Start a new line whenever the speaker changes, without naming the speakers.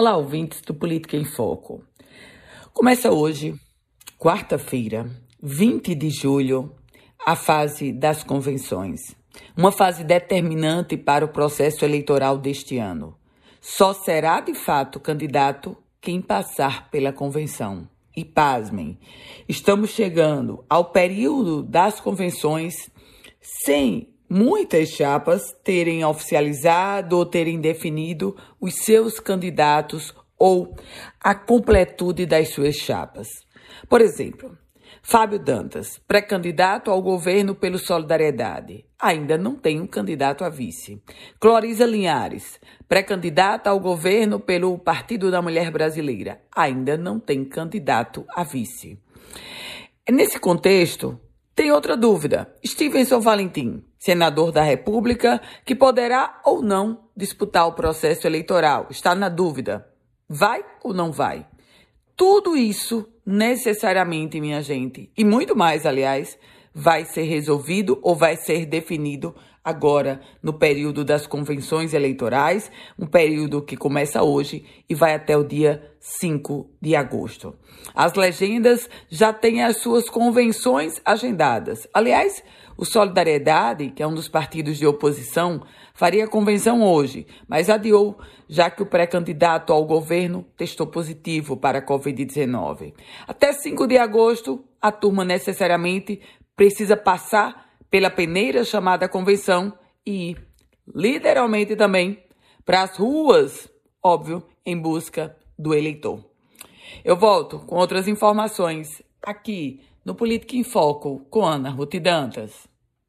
Olá, ouvintes do Política em Foco. Começa hoje, quarta-feira, 20 de julho, a fase das convenções. Uma fase determinante para o processo eleitoral deste ano. Só será de fato candidato quem passar pela convenção. E pasmem, estamos chegando ao período das convenções sem muitas chapas terem oficializado ou terem definido os seus candidatos ou a completude das suas chapas. Por exemplo, Fábio Dantas, pré-candidato ao governo pelo Solidariedade, ainda não tem um candidato a vice. Clorisa Linhares, pré-candidata ao governo pelo Partido da Mulher Brasileira, ainda não tem candidato a vice. Nesse contexto, tem outra dúvida. Stevenson Valentim, senador da República, que poderá ou não disputar o processo eleitoral, está na dúvida. Vai ou não vai? Tudo isso, necessariamente, minha gente, e muito mais, aliás, vai ser resolvido ou vai ser definido agora no período das convenções eleitorais, um período que começa hoje e vai até o dia 5 de agosto. As legendas já têm as suas convenções agendadas. Aliás, o Solidariedade, que é um dos partidos de oposição, faria convenção hoje, mas adiou, já que o pré-candidato ao governo testou positivo para a Covid-19. Até 5 de agosto, a turma necessariamente precisa passar pela peneira chamada convenção e ir, literalmente também, para as ruas, óbvio, em busca do eleitor. Eu volto com outras informações aqui no Política em Foco com Ana Ruth Dantas.